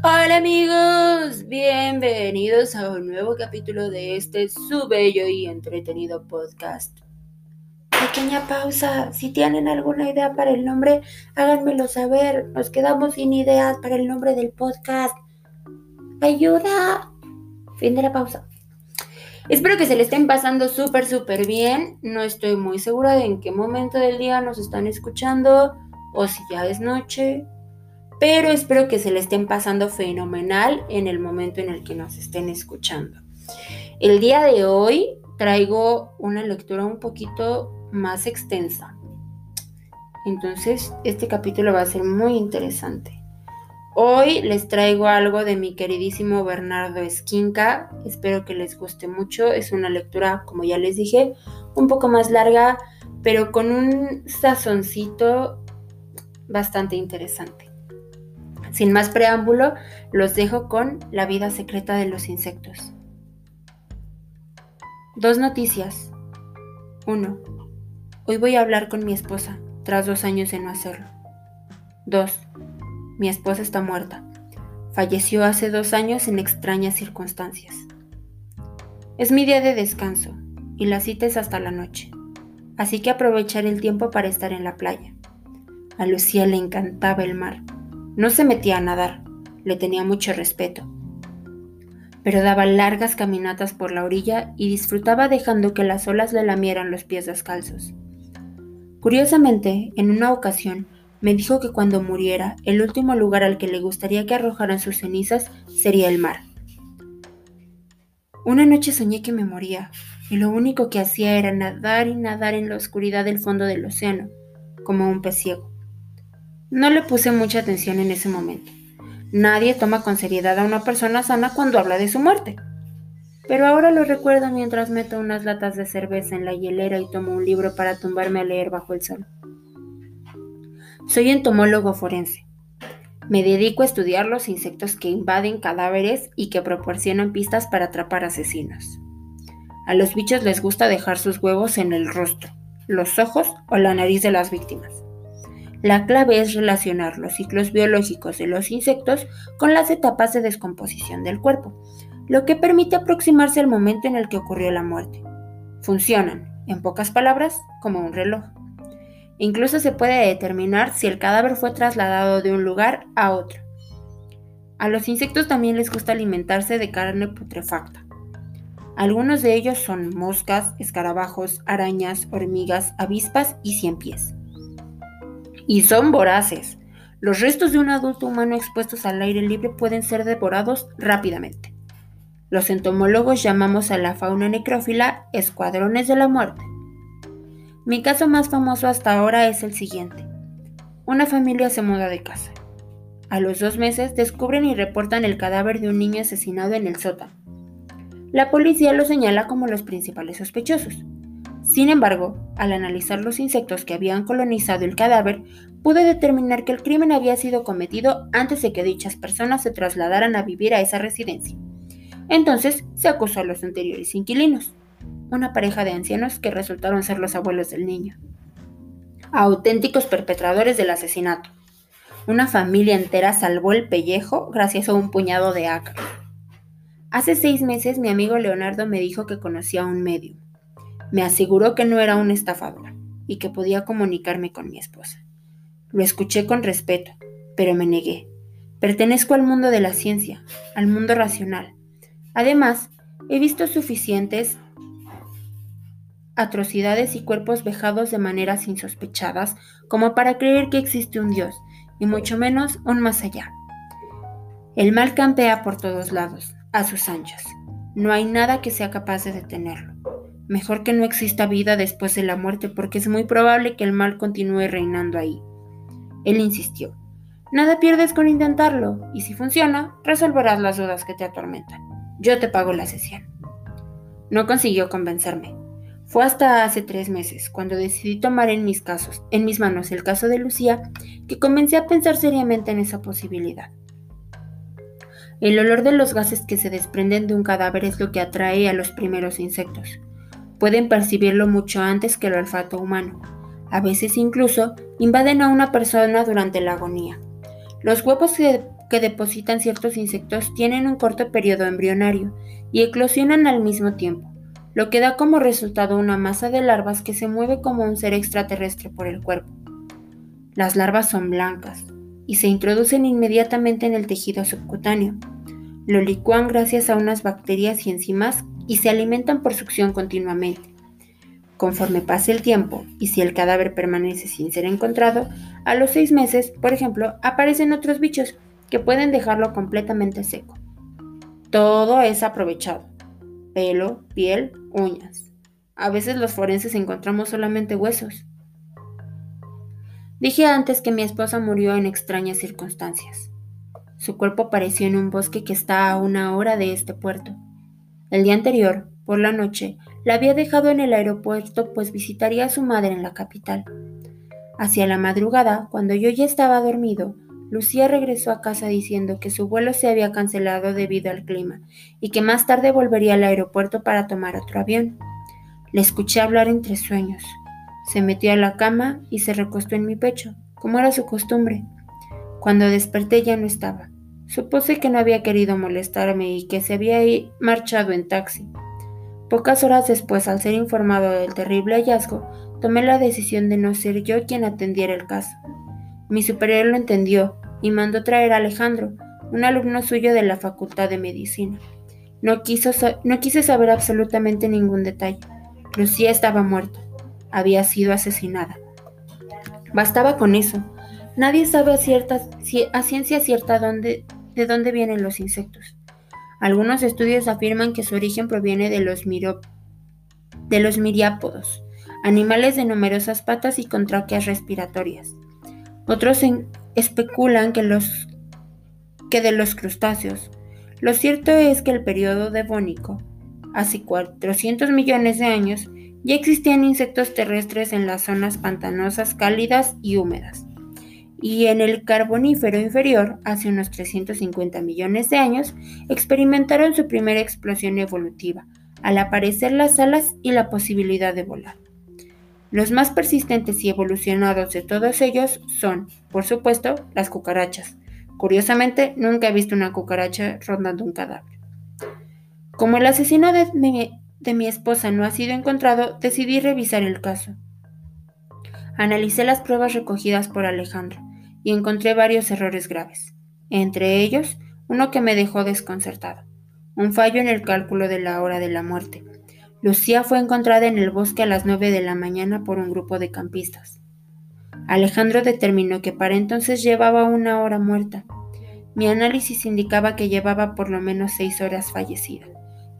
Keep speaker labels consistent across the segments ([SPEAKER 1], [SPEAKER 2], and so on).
[SPEAKER 1] Hola amigos, bienvenidos a un nuevo capítulo de este su bello y entretenido podcast. Pequeña pausa, si tienen alguna idea para el nombre, háganmelo saber. Nos quedamos sin ideas para el nombre del podcast. Ayuda. Fin de la pausa. Espero que se le estén pasando súper, súper bien. No estoy muy segura de en qué momento del día nos están escuchando o si ya es noche pero espero que se le estén pasando fenomenal en el momento en el que nos estén escuchando. El día de hoy traigo una lectura un poquito más extensa. Entonces, este capítulo va a ser muy interesante. Hoy les traigo algo de mi queridísimo Bernardo Esquinca. Espero que les guste mucho. Es una lectura, como ya les dije, un poco más larga, pero con un sazoncito bastante interesante. Sin más preámbulo, los dejo con la vida secreta de los insectos. Dos noticias. 1. Hoy voy a hablar con mi esposa, tras dos años de no hacerlo. 2. Mi esposa está muerta. Falleció hace dos años en extrañas circunstancias. Es mi día de descanso y la cita es hasta la noche, así que aprovecharé el tiempo para estar en la playa. A Lucía le encantaba el mar no se metía a nadar, le tenía mucho respeto, pero daba largas caminatas por la orilla y disfrutaba dejando que las olas le lamieran los pies descalzos. Curiosamente, en una ocasión, me dijo que cuando muriera, el último lugar al que le gustaría que arrojaran sus cenizas sería el mar. Una noche soñé que me moría, y lo único que hacía era nadar y nadar en la oscuridad del fondo del océano, como un pez ciego. No le puse mucha atención en ese momento. Nadie toma con seriedad a una persona sana cuando habla de su muerte. Pero ahora lo recuerdo mientras meto unas latas de cerveza en la hielera y tomo un libro para tumbarme a leer bajo el sol. Soy entomólogo forense. Me dedico a estudiar los insectos que invaden cadáveres y que proporcionan pistas para atrapar asesinos. A los bichos les gusta dejar sus huevos en el rostro, los ojos o la nariz de las víctimas. La clave es relacionar los ciclos biológicos de los insectos con las etapas de descomposición del cuerpo, lo que permite aproximarse al momento en el que ocurrió la muerte. Funcionan, en pocas palabras, como un reloj. Incluso se puede determinar si el cadáver fue trasladado de un lugar a otro. A los insectos también les gusta alimentarse de carne putrefacta. Algunos de ellos son moscas, escarabajos, arañas, hormigas, avispas y ciempiés y son voraces. Los restos de un adulto humano expuestos al aire libre pueden ser devorados rápidamente. Los entomólogos llamamos a la fauna necrófila escuadrones de la muerte. Mi caso más famoso hasta ahora es el siguiente. Una familia se muda de casa. A los dos meses descubren y reportan el cadáver de un niño asesinado en el sótano. La policía lo señala como los principales sospechosos. Sin embargo, al analizar los insectos que habían colonizado el cadáver, pude determinar que el crimen había sido cometido antes de que dichas personas se trasladaran a vivir a esa residencia. Entonces se acusó a los anteriores inquilinos, una pareja de ancianos que resultaron ser los abuelos del niño. Auténticos perpetradores del asesinato. Una familia entera salvó el pellejo gracias a un puñado de ácaros. Hace seis meses mi amigo Leonardo me dijo que conocía a un medio me aseguró que no era un estafador y que podía comunicarme con mi esposa. Lo escuché con respeto, pero me negué. Pertenezco al mundo de la ciencia, al mundo racional. Además, he visto suficientes atrocidades y cuerpos vejados de maneras insospechadas como para creer que existe un Dios, y mucho menos un más allá. El mal campea por todos lados, a sus anchas. No hay nada que sea capaz de detenerlo. Mejor que no exista vida después de la muerte porque es muy probable que el mal continúe reinando ahí. Él insistió. Nada pierdes con intentarlo, y si funciona, resolverás las dudas que te atormentan. Yo te pago la sesión. No consiguió convencerme. Fue hasta hace tres meses, cuando decidí tomar en mis casos, en mis manos el caso de Lucía, que comencé a pensar seriamente en esa posibilidad. El olor de los gases que se desprenden de un cadáver es lo que atrae a los primeros insectos. Pueden percibirlo mucho antes que el olfato humano. A veces incluso invaden a una persona durante la agonía. Los huevos que depositan ciertos insectos tienen un corto periodo embrionario y eclosionan al mismo tiempo, lo que da como resultado una masa de larvas que se mueve como un ser extraterrestre por el cuerpo. Las larvas son blancas y se introducen inmediatamente en el tejido subcutáneo. Lo licúan gracias a unas bacterias y enzimas y se alimentan por succión continuamente. Conforme pase el tiempo y si el cadáver permanece sin ser encontrado, a los seis meses, por ejemplo, aparecen otros bichos que pueden dejarlo completamente seco. Todo es aprovechado. Pelo, piel, uñas. A veces los forenses encontramos solamente huesos. Dije antes que mi esposa murió en extrañas circunstancias. Su cuerpo apareció en un bosque que está a una hora de este puerto. El día anterior, por la noche, la había dejado en el aeropuerto pues visitaría a su madre en la capital. Hacia la madrugada, cuando yo ya estaba dormido, Lucía regresó a casa diciendo que su vuelo se había cancelado debido al clima y que más tarde volvería al aeropuerto para tomar otro avión. Le escuché hablar entre sueños. Se metió a la cama y se recostó en mi pecho, como era su costumbre. Cuando desperté ya no estaba. Supuse que no había querido molestarme y que se había marchado en taxi. Pocas horas después, al ser informado del terrible hallazgo, tomé la decisión de no ser yo quien atendiera el caso. Mi superior lo entendió y mandó traer a Alejandro, un alumno suyo de la Facultad de Medicina. No, quiso, no quise saber absolutamente ningún detalle. Lucía estaba muerta. Había sido asesinada. Bastaba con eso. Nadie sabe a, a ciencia cierta dónde, de dónde vienen los insectos. Algunos estudios afirman que su origen proviene de los, de los miriápodos, animales de numerosas patas y con tráqueas respiratorias. Otros especulan que, que de los crustáceos. Lo cierto es que el periodo devónico, hace 400 millones de años, ya existían insectos terrestres en las zonas pantanosas cálidas y húmedas y en el Carbonífero inferior, hace unos 350 millones de años, experimentaron su primera explosión evolutiva, al aparecer las alas y la posibilidad de volar. Los más persistentes y evolucionados de todos ellos son, por supuesto, las cucarachas. Curiosamente, nunca he visto una cucaracha rondando un cadáver. Como el asesino de mi, de mi esposa no ha sido encontrado, decidí revisar el caso. Analicé las pruebas recogidas por Alejandro y encontré varios errores graves, entre ellos uno que me dejó desconcertado, un fallo en el cálculo de la hora de la muerte. Lucía fue encontrada en el bosque a las 9 de la mañana por un grupo de campistas. Alejandro determinó que para entonces llevaba una hora muerta. Mi análisis indicaba que llevaba por lo menos seis horas fallecida,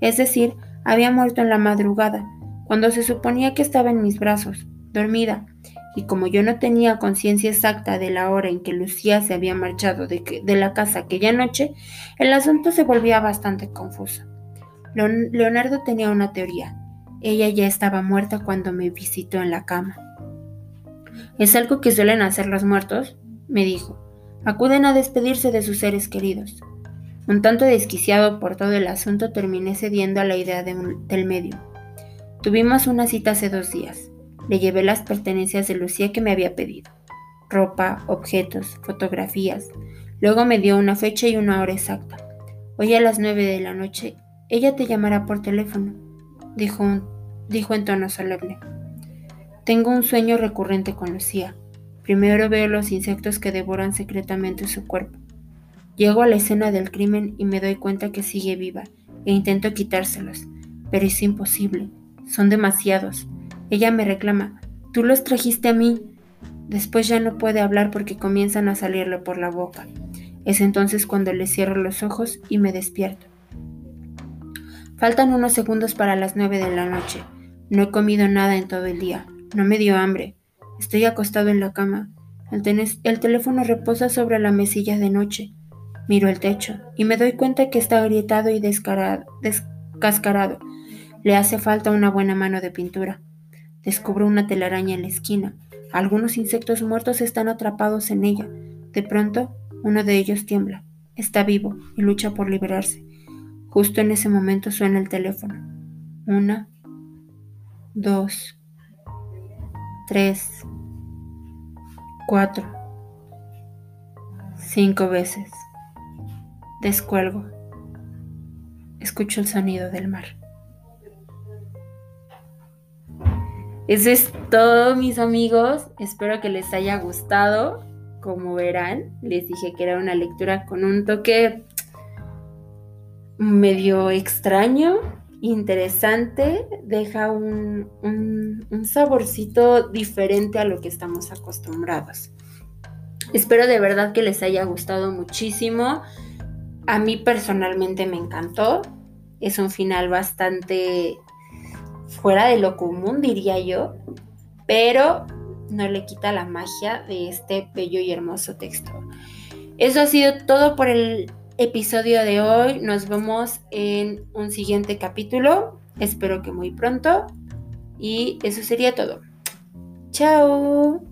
[SPEAKER 1] es decir, había muerto en la madrugada, cuando se suponía que estaba en mis brazos, dormida, y como yo no tenía conciencia exacta de la hora en que Lucía se había marchado de, la casa aquella noche, el asunto se volvía bastante confuso. Leonardo tenía una teoría. Ella ya estaba muerta cuando me visitó en la cama. ¿Es algo que suelen hacer los muertos? me dijo. Acuden a despedirse de sus seres queridos. Un tanto desquiciado por todo el asunto, terminé cediendo a la idea del medio. Tuvimos una cita hace dos días. Le llevé las pertenencias de Lucía que me había pedido. Ropa, objetos, fotografías. Luego me dio una fecha y una hora exacta. Hoy a las nueve de la noche, ella te llamará por teléfono, dijo, dijo en tono solemne. Tengo un sueño recurrente con Lucía. Primero veo los insectos que devoran secretamente su cuerpo. Llego a la escena del crimen y me doy cuenta que sigue viva e intento quitárselos, pero es imposible. Son demasiados. Ella me reclama, tú los trajiste a mí. Después ya no puede hablar porque comienzan a salirle por la boca. Es entonces cuando le cierro los ojos y me despierto. Faltan unos segundos para las nueve de la noche. No he comido nada en todo el día. No me dio hambre. Estoy acostado en la cama. El, el, teléfono reposa sobre la mesilla de noche. Miro el techo y me doy cuenta que está agrietado y descascarado. Le hace falta una buena mano de pintura. Descubro una telaraña en la esquina. Algunos insectos muertos están atrapados en ella. De pronto, uno de ellos tiembla. Está vivo y lucha por liberarse. Justo en ese momento suena el teléfono. Una, dos, tres, cuatro, cinco veces. Descuelgo. Escucho el sonido del mar. Eso es todo, mis amigos. Espero que les haya gustado. Como verán, les dije que era una lectura con un toque medio extraño, interesante, deja un, un, saborcito diferente a lo que estamos acostumbrados. Espero de verdad que les haya gustado muchísimo. A mí personalmente me encantó. Es un final bastante fuera de lo común, diría yo, pero no le quita la magia de este bello y hermoso texto. Eso ha sido todo por el episodio de hoy. Nos vemos en un siguiente capítulo. Espero que muy pronto. Y eso sería todo. Chao.